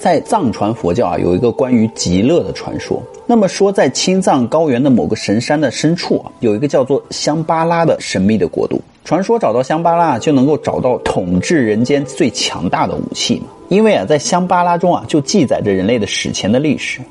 在藏传佛教啊，有一个关于极乐的传说。那么说，在青藏高原的某个神山的深处啊，有一个叫做香巴拉的神秘的国度。传说找到香巴拉就能够找到统治人间最强大的武器嘛？因为啊，在香巴拉中啊，就记载着人类的史前的历史。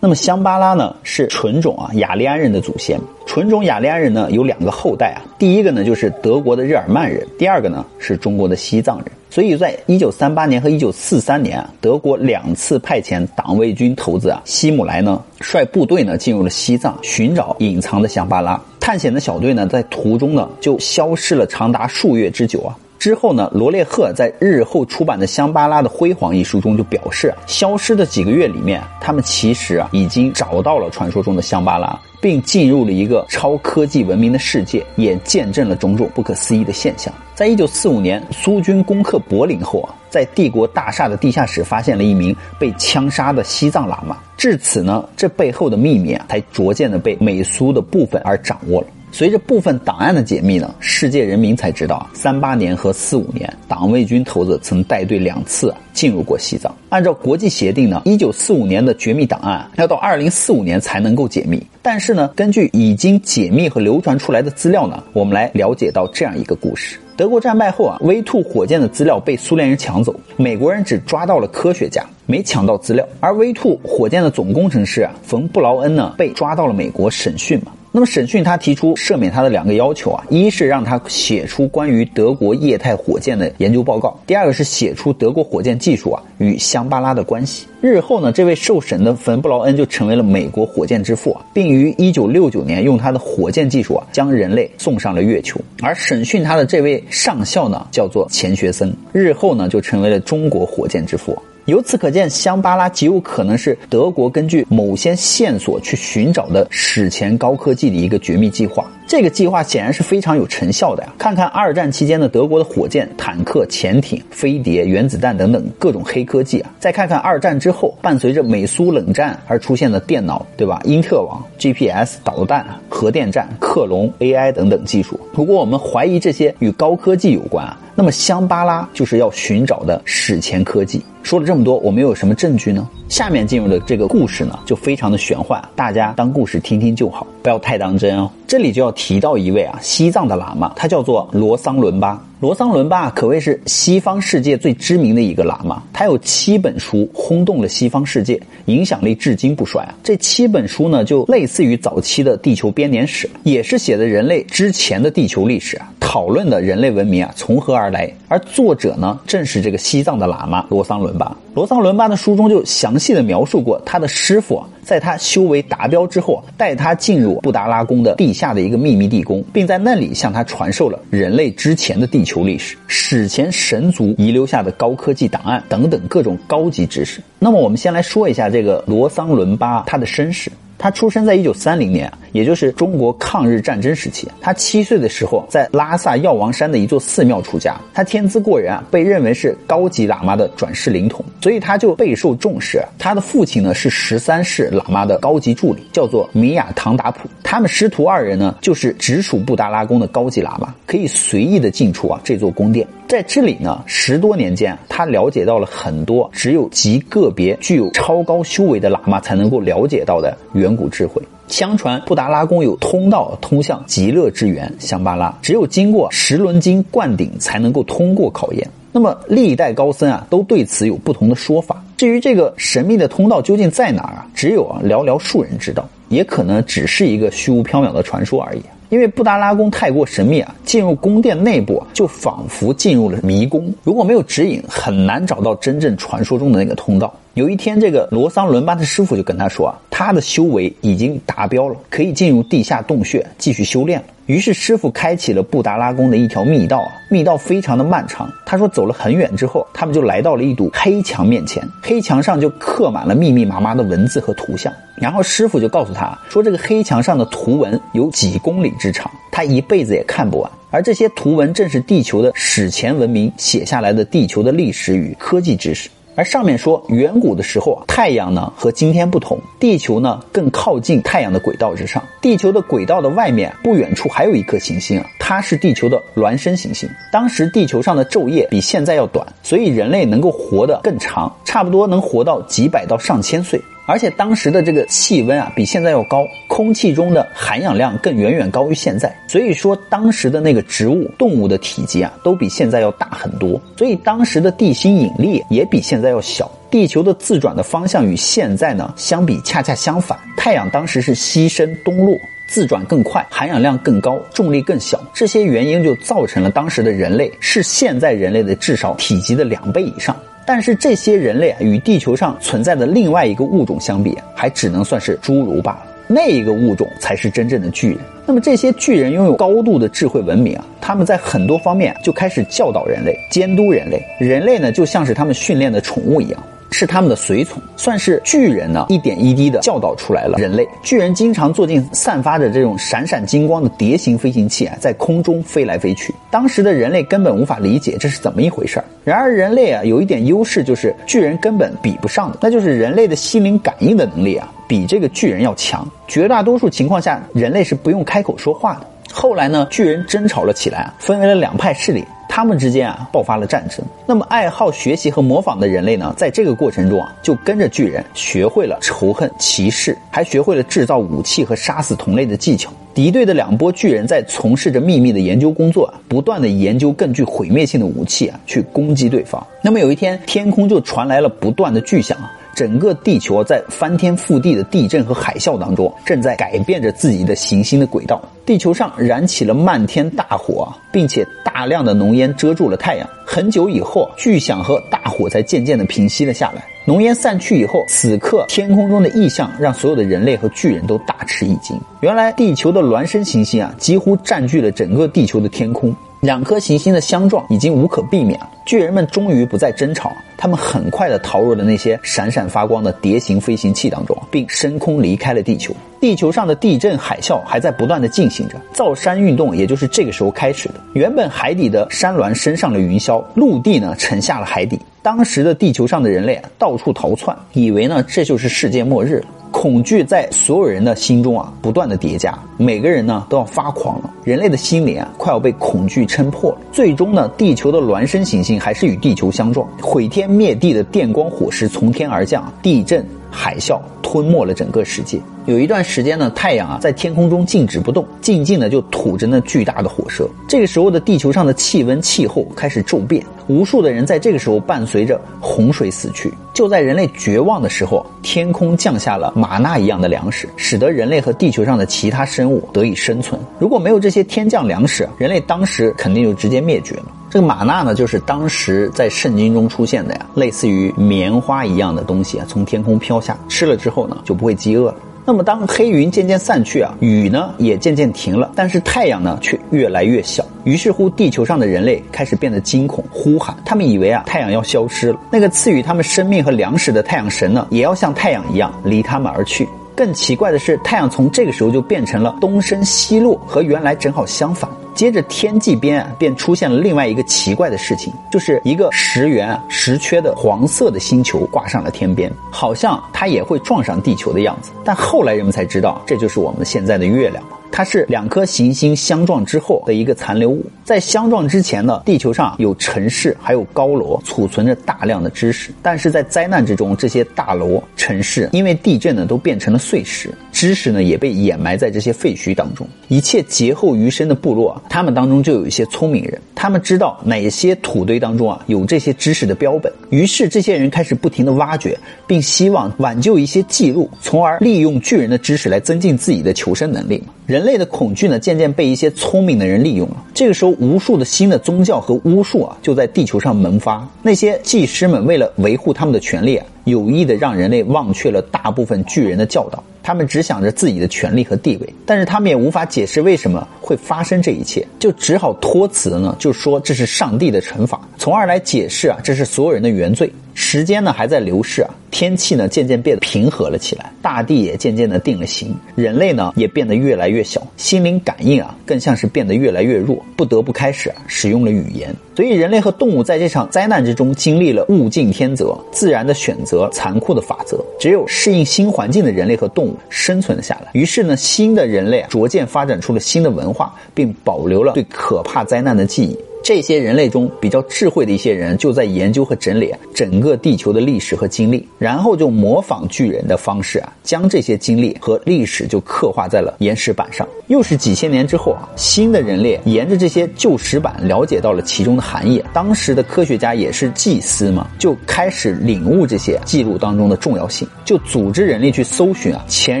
那么香巴拉呢，是纯种啊雅利安人的祖先。纯种雅利安人呢，有两个后代啊，第一个呢就是德国的日耳曼人，第二个呢是中国的西藏人。所以在一九三八年和一九四三年啊，德国两次派遣党卫军头子啊希姆莱呢，率部队呢进入了西藏，寻找隐藏的香巴拉。探险的小队呢，在途中呢就消失了长达数月之久啊。之后呢，罗列赫在日后出版的《香巴拉的辉煌》一书中就表示，消失的几个月里面，他们其实啊已经找到了传说中的香巴拉，并进入了一个超科技文明的世界，也见证了种种不可思议的现象。在一九四五年，苏军攻克柏林后啊，在帝国大厦的地下室发现了一名被枪杀的西藏喇嘛。至此呢，这背后的秘密啊，才逐渐的被美苏的部分而掌握了。随着部分档案的解密呢，世界人民才知道，三八年和四五年，党卫军头子曾带队两次进入过西藏。按照国际协定呢，一九四五年的绝密档案要到二零四五年才能够解密。但是呢，根据已经解密和流传出来的资料呢，我们来了解到这样一个故事：德国战败后啊，V2 火箭的资料被苏联人抢走，美国人只抓到了科学家，没抢到资料。而 V2 火箭的总工程师啊，冯布劳恩呢，被抓到了美国审讯嘛。那么审讯他提出赦免他的两个要求啊，一是让他写出关于德国液态火箭的研究报告，第二个是写出德国火箭技术啊与香巴拉的关系。日后呢，这位受审的冯布劳恩就成为了美国火箭之父啊，并于一九六九年用他的火箭技术啊将人类送上了月球。而审讯他的这位上校呢，叫做钱学森，日后呢就成为了中国火箭之父。由此可见，香巴拉极有可能是德国根据某些线索去寻找的史前高科技的一个绝密计划。这个计划显然是非常有成效的呀！看看二战期间的德国的火箭、坦克、潜艇、飞碟、原子弹等等各种黑科技啊，再看看二战之后伴随着美苏冷战而出现的电脑，对吧？因特网、GPS、导弹、核电站、克隆、AI 等等技术。如果我们怀疑这些与高科技有关啊，那么香巴拉就是要寻找的史前科技。说了这么多，我们有什么证据呢？下面进入的这个故事呢，就非常的玄幻，大家当故事听听就好，不要太当真哦。这里就要提到一位啊，西藏的喇嘛，他叫做罗桑伦巴。罗桑伦巴可谓是西方世界最知名的一个喇嘛，他有七本书轰动了西方世界，影响力至今不衰啊。这七本书呢，就类似于早期的地球编年史，也是写的人类之前的地球历史啊，讨论的人类文明啊从何而来。而作者呢，正是这个西藏的喇嘛罗桑伦巴。罗桑伦巴的书中就详细的描述过他的师傅啊。在他修为达标之后，带他进入布达拉宫的地下的一个秘密地宫，并在那里向他传授了人类之前的地球历史、史前神族遗留下的高科技档案等等各种高级知识。那么，我们先来说一下这个罗桑伦巴他的身世。他出生在一九三零年，也就是中国抗日战争时期。他七岁的时候，在拉萨药王山的一座寺庙出家。他天资过人啊，被认为是高级喇嘛的转世灵童，所以他就备受重视。他的父亲呢是十三世喇嘛的高级助理，叫做米亚唐达普。他们师徒二人呢，就是直属布达拉宫的高级喇嘛，可以随意的进出啊这座宫殿。在这里呢，十多年间，他了解到了很多只有极个别具有超高修为的喇嘛才能够了解到的远古智慧。相传布达拉宫有通道通向极乐之源香巴拉，只有经过十轮经灌顶才能够通过考验。那么历代高僧啊，都对此有不同的说法。至于这个神秘的通道究竟在哪儿啊，只有啊寥寥数人知道，也可能只是一个虚无缥缈的传说而已。因为布达拉宫太过神秘啊，进入宫殿内部就仿佛进入了迷宫，如果没有指引，很难找到真正传说中的那个通道。有一天，这个罗桑伦巴的师傅就跟他说啊，他的修为已经达标了，可以进入地下洞穴继续修炼了。于是师傅开启了布达拉宫的一条密道啊，密道非常的漫长。他说走了很远之后，他们就来到了一堵黑墙面前，黑墙上就刻满了密密麻麻的文字和图像。然后师傅就告诉他说，这个黑墙上的图文有几公里之长，他一辈子也看不完。而这些图文正是地球的史前文明写下来的地球的历史与科技知识。而上面说，远古的时候啊，太阳呢和今天不同，地球呢更靠近太阳的轨道之上。地球的轨道的外面不远处还有一颗行星啊，它是地球的孪生行星。当时地球上的昼夜比现在要短，所以人类能够活得更长，差不多能活到几百到上千岁。而且当时的这个气温啊，比现在要高，空气中的含氧量更远远高于现在。所以说，当时的那个植物、动物的体积啊，都比现在要大很多。所以当时的地心引力也比现在要小。地球的自转的方向与现在呢相比恰恰相反。太阳当时是西升东落，自转更快，含氧量更高，重力更小。这些原因就造成了当时的人类是现在人类的至少体积的两倍以上。但是这些人类啊，与地球上存在的另外一个物种相比，还只能算是侏儒罢了。那一个物种才是真正的巨人。那么这些巨人拥有高度的智慧文明啊，他们在很多方面就开始教导人类、监督人类。人类呢，就像是他们训练的宠物一样。是他们的随从，算是巨人呢，一点一滴的教导出来了人类。巨人经常坐进散发着这种闪闪金光的蝶形飞行器啊，在空中飞来飞去。当时的人类根本无法理解这是怎么一回事儿。然而人类啊，有一点优势，就是巨人根本比不上的，那就是人类的心灵感应的能力啊，比这个巨人要强。绝大多数情况下，人类是不用开口说话的。后来呢，巨人争吵了起来啊，分为了两派势力。他们之间啊爆发了战争。那么爱好学习和模仿的人类呢，在这个过程中啊，就跟着巨人学会了仇恨、歧视，还学会了制造武器和杀死同类的技巧。敌对的两波巨人在从事着秘密的研究工作，不断的研究更具毁灭性的武器啊，去攻击对方。那么有一天，天空就传来了不断的巨响啊。整个地球在翻天覆地的地震和海啸当中，正在改变着自己的行星的轨道。地球上燃起了漫天大火，并且大量的浓烟遮住了太阳。很久以后，巨响和大火才渐渐的平息了下来。浓烟散去以后，此刻天空中的异象让所有的人类和巨人都大吃一惊。原来，地球的孪生行星啊，几乎占据了整个地球的天空。两颗行星的相撞已经无可避免了，巨人们终于不再争吵，他们很快的逃入了那些闪闪发光的蝶形飞行器当中，并升空离开了地球。地球上的地震海啸还在不断的进行着，造山运动也就是这个时候开始的。原本海底的山峦升上了云霄，陆地呢沉下了海底。当时的地球上的人类啊，到处逃窜，以为呢这就是世界末日了。恐惧在所有人的心中啊不断的叠加，每个人呢都要发狂了。人类的心灵啊快要被恐惧撑破了。最终呢，地球的孪生行星还是与地球相撞，毁天灭地的电光火石从天而降，地震。海啸吞没了整个世界。有一段时间呢，太阳啊在天空中静止不动，静静的就吐着那巨大的火舌。这个时候的地球上的气温气候开始骤变，无数的人在这个时候伴随着洪水死去。就在人类绝望的时候，天空降下了玛纳一样的粮食，使得人类和地球上的其他生物得以生存。如果没有这些天降粮食，人类当时肯定就直接灭绝了。这个玛纳呢，就是当时在圣经中出现的呀，类似于棉花一样的东西啊，从天空飘下，吃了之后呢，就不会饥饿了。那么当黑云渐渐散去啊，雨呢也渐渐停了，但是太阳呢却越来越小。于是乎，地球上的人类开始变得惊恐，呼喊，他们以为啊太阳要消失了。那个赐予他们生命和粮食的太阳神呢，也要像太阳一样离他们而去。更奇怪的是，太阳从这个时候就变成了东升西落，和原来正好相反。接着天际边啊，便出现了另外一个奇怪的事情，就是一个十圆十缺的黄色的星球挂上了天边，好像它也会撞上地球的样子。但后来人们才知道，这就是我们现在的月亮。它是两颗行星相撞之后的一个残留物。在相撞之前呢，地球上有城市，还有高楼，储存着大量的知识。但是在灾难之中，这些大楼、城市因为地震呢，都变成了碎石，知识呢也被掩埋在这些废墟当中。一切劫后余生的部落，他们当中就有一些聪明人，他们知道哪些土堆当中啊有这些知识的标本。于是这些人开始不停的挖掘，并希望挽救一些记录，从而利用巨人的知识来增进自己的求生能力。人类的恐惧呢，渐渐被一些聪明的人利用了。这个时候，无数的新的宗教和巫术啊，就在地球上萌发。那些技师们为了维护他们的权利啊，有意的让人类忘却了大部分巨人的教导。他们只想着自己的权利和地位，但是他们也无法解释为什么会发生这一切，就只好托辞呢，就说这是上帝的惩罚，从而来解释啊，这是所有人的原罪。时间呢还在流逝啊，天气呢渐渐变得平和了起来，大地也渐渐的定了型，人类呢也变得越来越小，心灵感应啊更像是变得越来越弱，不得不开始使用了语言。所以人类和动物在这场灾难之中经历了物竞天择、自然的选择、残酷的法则，只有适应新环境的人类和动物生存了下来。于是呢，新的人类逐渐发展出了新的文化，并保留了对可怕灾难的记忆。这些人类中比较智慧的一些人，就在研究和整理整个地球的历史和经历，然后就模仿巨人的方式啊，将这些经历和历史就刻画在了岩石板上。又是几千年之后啊，新的人类沿着这些旧石板了解到了其中的含义。当时的科学家也是祭司嘛，就开始领悟这些记录当中的重要性，就组织人力去搜寻啊前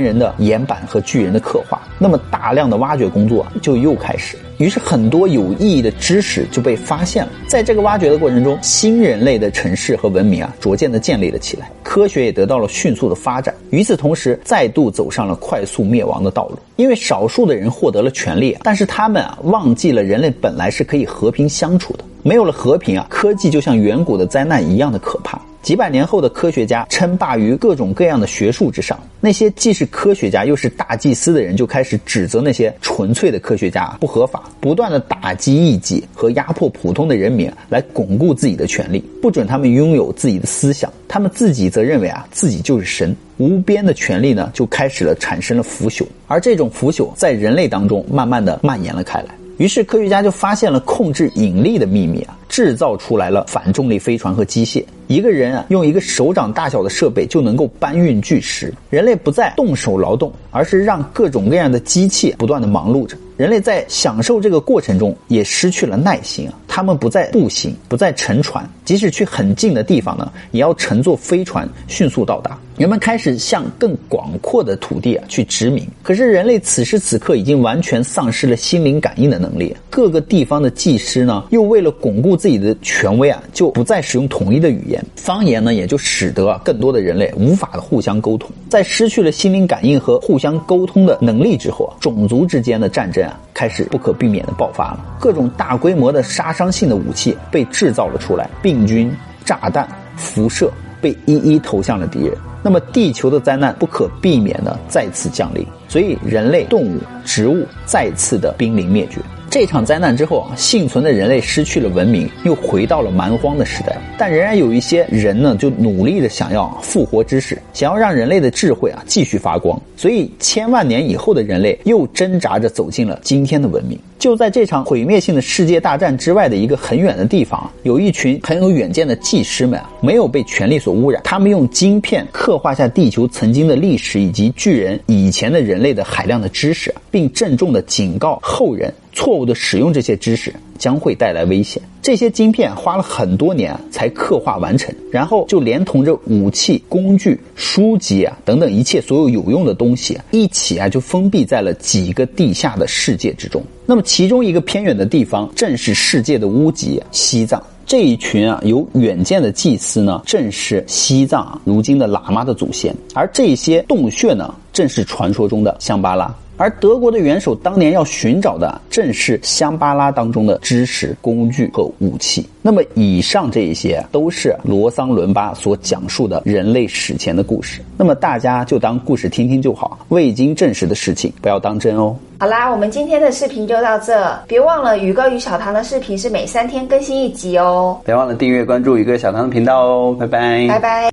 人的岩板和巨人的刻画。那么大量的挖掘工作就又开始。于是很多有意义的知识就被发现了。在这个挖掘的过程中，新人类的城市和文明啊，逐渐的建立了起来，科学也得到了迅速的发展。与此同时，再度走上了快速灭亡的道路。因为少数的人获得了权利，但是他们啊，忘记了人类本来是可以和平相处的。没有了和平啊，科技就像远古的灾难一样的可怕。几百年后的科学家称霸于各种各样的学术之上，那些既是科学家又是大祭司的人就开始指责那些纯粹的科学家不合法，不断的打击异己和压迫普通的人民，来巩固自己的权利，不准他们拥有自己的思想。他们自己则认为啊，自己就是神，无边的权利呢，就开始了产生了腐朽，而这种腐朽在人类当中慢慢的蔓延了开来。于是科学家就发现了控制引力的秘密啊，制造出来了反重力飞船和机械。一个人啊，用一个手掌大小的设备就能够搬运巨石。人类不再动手劳动，而是让各种各样的机器不断的忙碌着。人类在享受这个过程中也失去了耐心啊！他们不再步行，不再乘船，即使去很近的地方呢，也要乘坐飞船迅速到达。人们开始向更广阔的土地啊去殖民。可是人类此时此刻已经完全丧失了心灵感应的能力。各个地方的技师呢，又为了巩固自己的权威啊，就不再使用统一的语言，方言呢也就使得更多的人类无法互相沟通。在失去了心灵感应和互相沟通的能力之后，种族之间的战争啊。开始不可避免的爆发了，各种大规模的杀伤性的武器被制造了出来，病菌、炸弹、辐射被一一投向了敌人。那么，地球的灾难不可避免的再次降临，所以人类、动物、植物再次的濒临灭绝。这场灾难之后啊，幸存的人类失去了文明，又回到了蛮荒的时代。但仍然有一些人呢，就努力的想要复活知识，想要让人类的智慧啊继续发光。所以，千万年以后的人类又挣扎着走进了今天的文明。就在这场毁灭性的世界大战之外的一个很远的地方，有一群很有远见的技师们，没有被权力所污染。他们用晶片刻画下地球曾经的历史以及巨人以前的人类的海量的知识，并郑重的警告后人。错误的使用这些知识将会带来危险。这些晶片花了很多年才刻画完成，然后就连同着武器、工具、书籍啊等等一切所有有用的东西一起啊，就封闭在了几个地下的世界之中。那么其中一个偏远的地方，正是世界的屋脊——西藏。这一群啊有远见的祭司呢，正是西藏如今的喇嘛的祖先。而这些洞穴呢，正是传说中的香巴拉。而德国的元首当年要寻找的，正是香巴拉当中的知识、工具和武器。那么，以上这一些都是罗桑伦巴所讲述的人类史前的故事。那么，大家就当故事听听就好，未经证实的事情不要当真哦。好啦，我们今天的视频就到这，别忘了宇哥与小唐的视频是每三天更新一集哦。别忘了订阅关注宇哥小唐的频道哦，拜拜，拜拜。